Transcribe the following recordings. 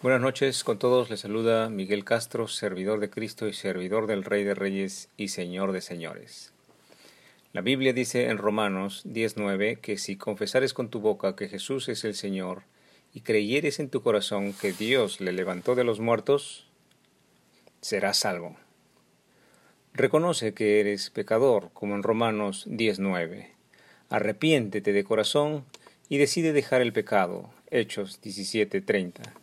Buenas noches con todos, les saluda Miguel Castro, servidor de Cristo y servidor del Rey de Reyes y Señor de Señores. La Biblia dice en Romanos 19 que si confesares con tu boca que Jesús es el Señor y creyeres en tu corazón que Dios le levantó de los muertos, serás salvo. Reconoce que eres pecador, como en Romanos 19. Arrepiéntete de corazón y decide dejar el pecado. Hechos 17:30.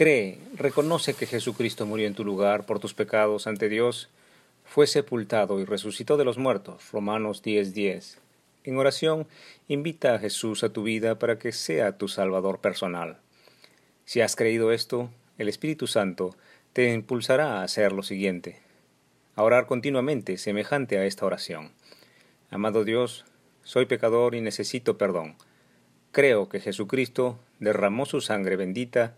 Cree, reconoce que Jesucristo murió en tu lugar por tus pecados ante Dios, fue sepultado y resucitó de los muertos. Romanos 10:10. En oración, invita a Jesús a tu vida para que sea tu Salvador personal. Si has creído esto, el Espíritu Santo te impulsará a hacer lo siguiente, a orar continuamente semejante a esta oración. Amado Dios, soy pecador y necesito perdón. Creo que Jesucristo derramó su sangre bendita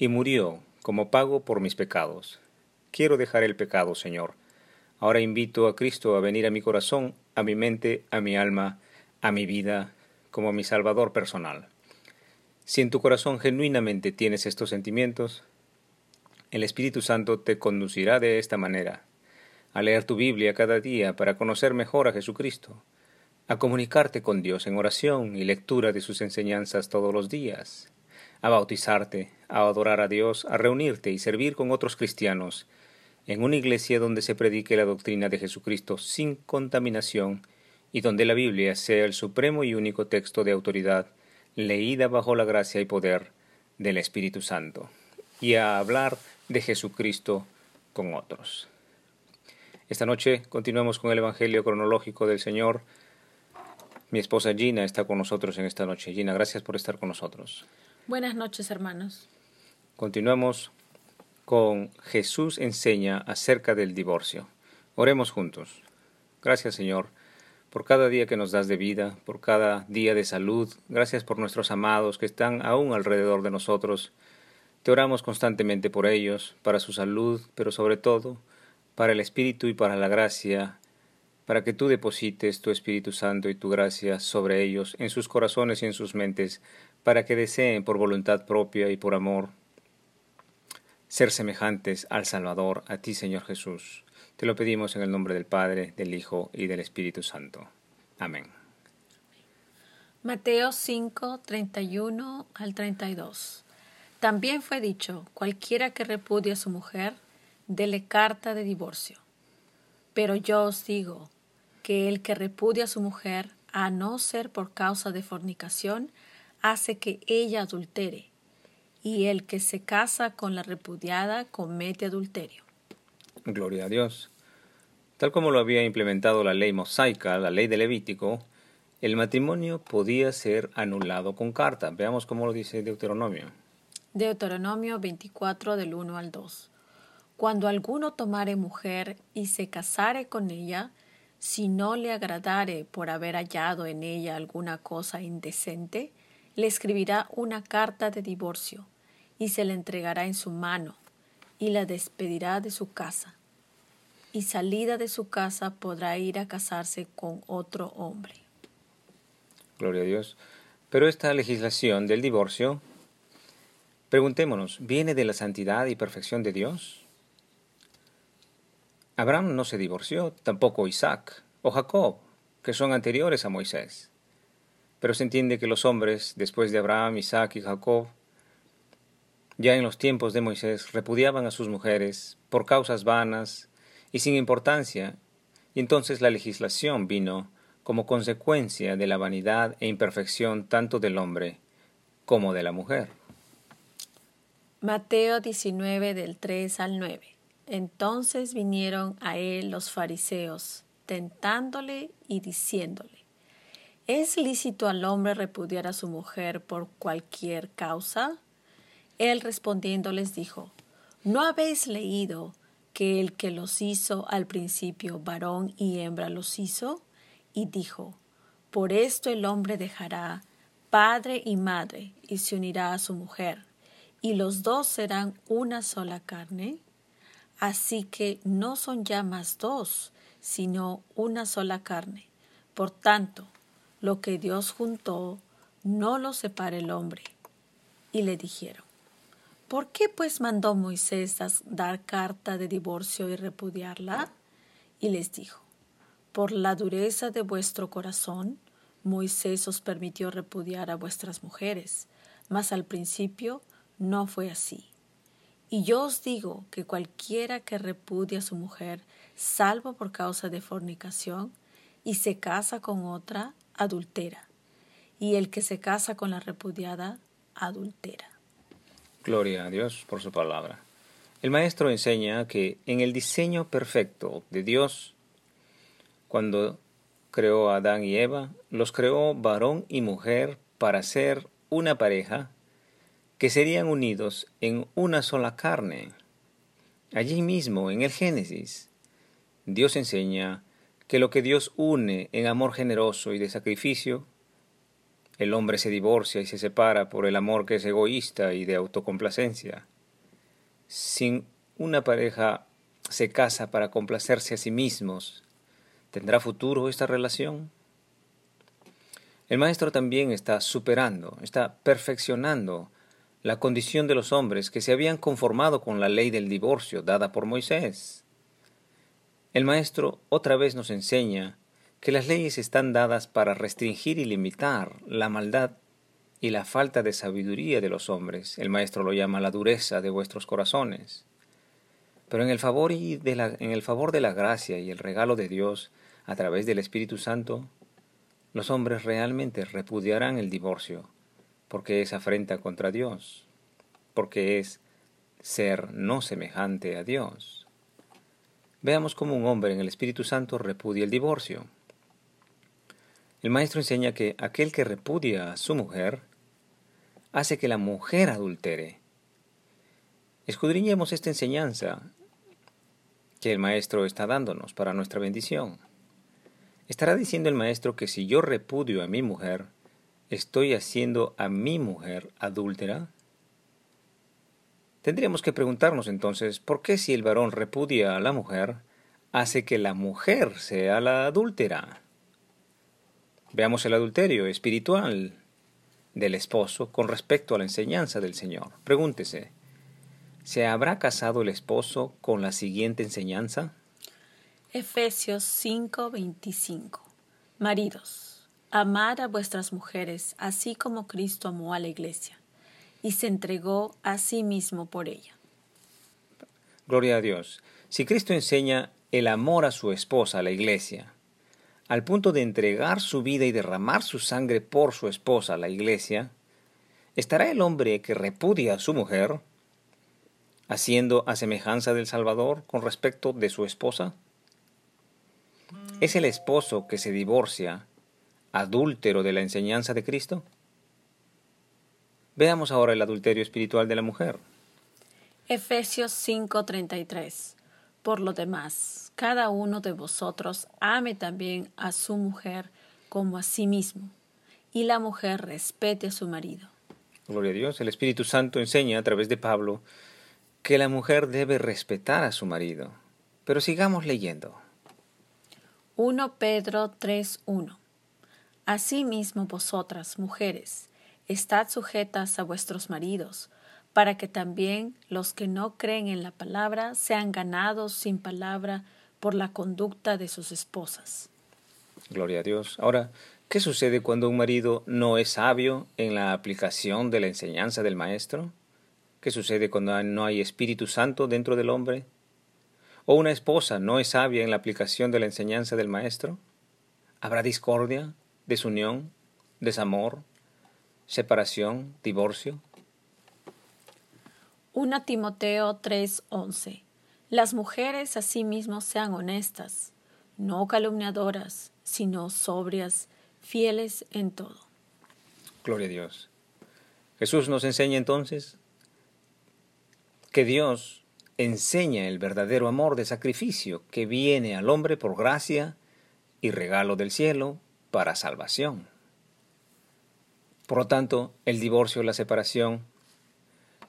y murió como pago por mis pecados. Quiero dejar el pecado, Señor. Ahora invito a Cristo a venir a mi corazón, a mi mente, a mi alma, a mi vida, como mi Salvador personal. Si en tu corazón genuinamente tienes estos sentimientos, el Espíritu Santo te conducirá de esta manera, a leer tu Biblia cada día para conocer mejor a Jesucristo, a comunicarte con Dios en oración y lectura de sus enseñanzas todos los días, a bautizarte, a adorar a Dios, a reunirte y servir con otros cristianos en una iglesia donde se predique la doctrina de Jesucristo sin contaminación y donde la Biblia sea el supremo y único texto de autoridad leída bajo la gracia y poder del Espíritu Santo, y a hablar de Jesucristo con otros. Esta noche continuamos con el Evangelio cronológico del Señor. Mi esposa Gina está con nosotros en esta noche. Gina, gracias por estar con nosotros. Buenas noches, hermanos. Continuamos con Jesús enseña acerca del divorcio. Oremos juntos. Gracias, Señor, por cada día que nos das de vida, por cada día de salud. Gracias por nuestros amados que están aún alrededor de nosotros. Te oramos constantemente por ellos, para su salud, pero sobre todo para el Espíritu y para la gracia, para que tú deposites tu Espíritu Santo y tu gracia sobre ellos, en sus corazones y en sus mentes, para que deseen por voluntad propia y por amor ser semejantes al Salvador, a ti Señor Jesús. Te lo pedimos en el nombre del Padre, del Hijo y del Espíritu Santo. Amén. Mateo 5, 31 al 32. También fue dicho, cualquiera que repudie a su mujer, dele carta de divorcio. Pero yo os digo que el que repudia a su mujer, a no ser por causa de fornicación, hace que ella adultere, y el que se casa con la repudiada comete adulterio. Gloria a Dios. Tal como lo había implementado la ley mosaica, la ley de Levítico, el matrimonio podía ser anulado con carta. Veamos cómo lo dice Deuteronomio. Deuteronomio 24 del 1 al 2. Cuando alguno tomare mujer y se casare con ella, si no le agradare por haber hallado en ella alguna cosa indecente, le escribirá una carta de divorcio y se la entregará en su mano y la despedirá de su casa. Y salida de su casa podrá ir a casarse con otro hombre. Gloria a Dios. Pero esta legislación del divorcio, preguntémonos, ¿viene de la santidad y perfección de Dios? Abraham no se divorció, tampoco Isaac o Jacob, que son anteriores a Moisés. Pero se entiende que los hombres, después de Abraham, Isaac y Jacob, ya en los tiempos de Moisés, repudiaban a sus mujeres por causas vanas y sin importancia, y entonces la legislación vino como consecuencia de la vanidad e imperfección tanto del hombre como de la mujer. Mateo 19 del 3 al 9. Entonces vinieron a él los fariseos, tentándole y diciéndole, ¿Es lícito al hombre repudiar a su mujer por cualquier causa? Él respondiendo les dijo, ¿no habéis leído que el que los hizo al principio varón y hembra los hizo? Y dijo, por esto el hombre dejará padre y madre y se unirá a su mujer, y los dos serán una sola carne. Así que no son ya más dos, sino una sola carne. Por tanto, lo que Dios juntó, no lo separe el hombre. Y le dijeron, ¿Por qué pues mandó Moisés dar carta de divorcio y repudiarla? Y les dijo, por la dureza de vuestro corazón, Moisés os permitió repudiar a vuestras mujeres, mas al principio no fue así. Y yo os digo que cualquiera que repudia a su mujer, salvo por causa de fornicación, y se casa con otra, adultera. Y el que se casa con la repudiada, adultera. Gloria a Dios por su palabra. El maestro enseña que en el diseño perfecto de Dios, cuando creó a Adán y Eva, los creó varón y mujer para ser una pareja que serían unidos en una sola carne. Allí mismo, en el Génesis, Dios enseña que lo que Dios une en amor generoso y de sacrificio, el hombre se divorcia y se separa por el amor que es egoísta y de autocomplacencia. Sin una pareja se casa para complacerse a sí mismos, ¿tendrá futuro esta relación? El maestro también está superando, está perfeccionando la condición de los hombres que se habían conformado con la ley del divorcio dada por Moisés. El maestro otra vez nos enseña que las leyes están dadas para restringir y limitar la maldad y la falta de sabiduría de los hombres. El maestro lo llama la dureza de vuestros corazones. Pero en el favor, y en el favor de la gracia y el regalo de Dios a través del Espíritu Santo, los hombres realmente repudiarán el divorcio, porque es afrenta contra Dios, porque es ser no semejante a Dios. Veamos cómo un hombre en el Espíritu Santo repudia el divorcio. El maestro enseña que aquel que repudia a su mujer hace que la mujer adultere. Escudriñemos esta enseñanza que el maestro está dándonos para nuestra bendición. ¿Estará diciendo el maestro que si yo repudio a mi mujer, estoy haciendo a mi mujer adúltera? Tendríamos que preguntarnos entonces, ¿por qué si el varón repudia a la mujer, hace que la mujer sea la adúltera? Veamos el adulterio espiritual del esposo con respecto a la enseñanza del Señor. Pregúntese, ¿se habrá casado el esposo con la siguiente enseñanza? Efesios 5:25 Maridos, amad a vuestras mujeres, así como Cristo amó a la iglesia, y se entregó a sí mismo por ella. Gloria a Dios. Si Cristo enseña el amor a su esposa, la iglesia, al punto de entregar su vida y derramar su sangre por su esposa, la iglesia, ¿estará el hombre que repudia a su mujer haciendo a semejanza del Salvador con respecto de su esposa? ¿Es el esposo que se divorcia adúltero de la enseñanza de Cristo? Veamos ahora el adulterio espiritual de la mujer. Efesios 5:33 Por lo demás, cada uno de vosotros ame también a su mujer como a sí mismo, y la mujer respete a su marido. Gloria a Dios. El Espíritu Santo enseña a través de Pablo que la mujer debe respetar a su marido. Pero sigamos leyendo. 1 Pedro 3:1 Asimismo vosotras, mujeres, estad sujetas a vuestros maridos, para que también los que no creen en la palabra sean ganados sin palabra por la conducta de sus esposas. Gloria a Dios. Ahora, ¿qué sucede cuando un marido no es sabio en la aplicación de la enseñanza del Maestro? ¿Qué sucede cuando no hay Espíritu Santo dentro del hombre? ¿O una esposa no es sabia en la aplicación de la enseñanza del Maestro? ¿Habrá discordia, desunión, desamor, separación, divorcio? 1 Timoteo 3:11 las mujeres asimismo sean honestas, no calumniadoras, sino sobrias, fieles en todo. Gloria a Dios. Jesús nos enseña entonces que Dios enseña el verdadero amor de sacrificio que viene al hombre por gracia y regalo del cielo para salvación. Por lo tanto, el divorcio, la separación,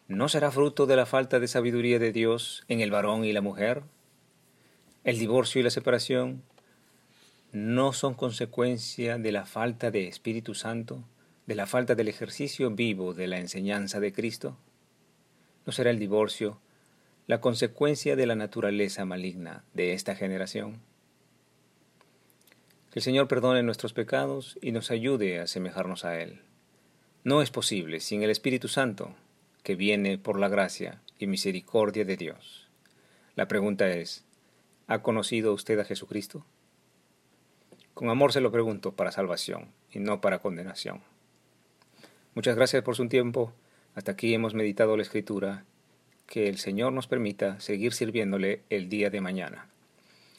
¿No será fruto de la falta de sabiduría de Dios en el varón y la mujer? ¿El divorcio y la separación no son consecuencia de la falta de Espíritu Santo, de la falta del ejercicio vivo de la enseñanza de Cristo? ¿No será el divorcio la consecuencia de la naturaleza maligna de esta generación? Que el Señor perdone nuestros pecados y nos ayude a asemejarnos a Él. No es posible sin el Espíritu Santo, que viene por la gracia y misericordia de Dios. La pregunta es, ¿ha conocido usted a Jesucristo? Con amor se lo pregunto para salvación y no para condenación. Muchas gracias por su tiempo. Hasta aquí hemos meditado la Escritura. Que el Señor nos permita seguir sirviéndole el día de mañana.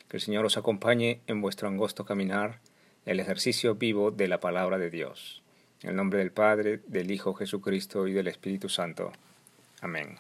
Que el Señor os acompañe en vuestro angosto caminar, el ejercicio vivo de la palabra de Dios. En el nombre del Padre, del Hijo Jesucristo y del Espíritu Santo. Amén.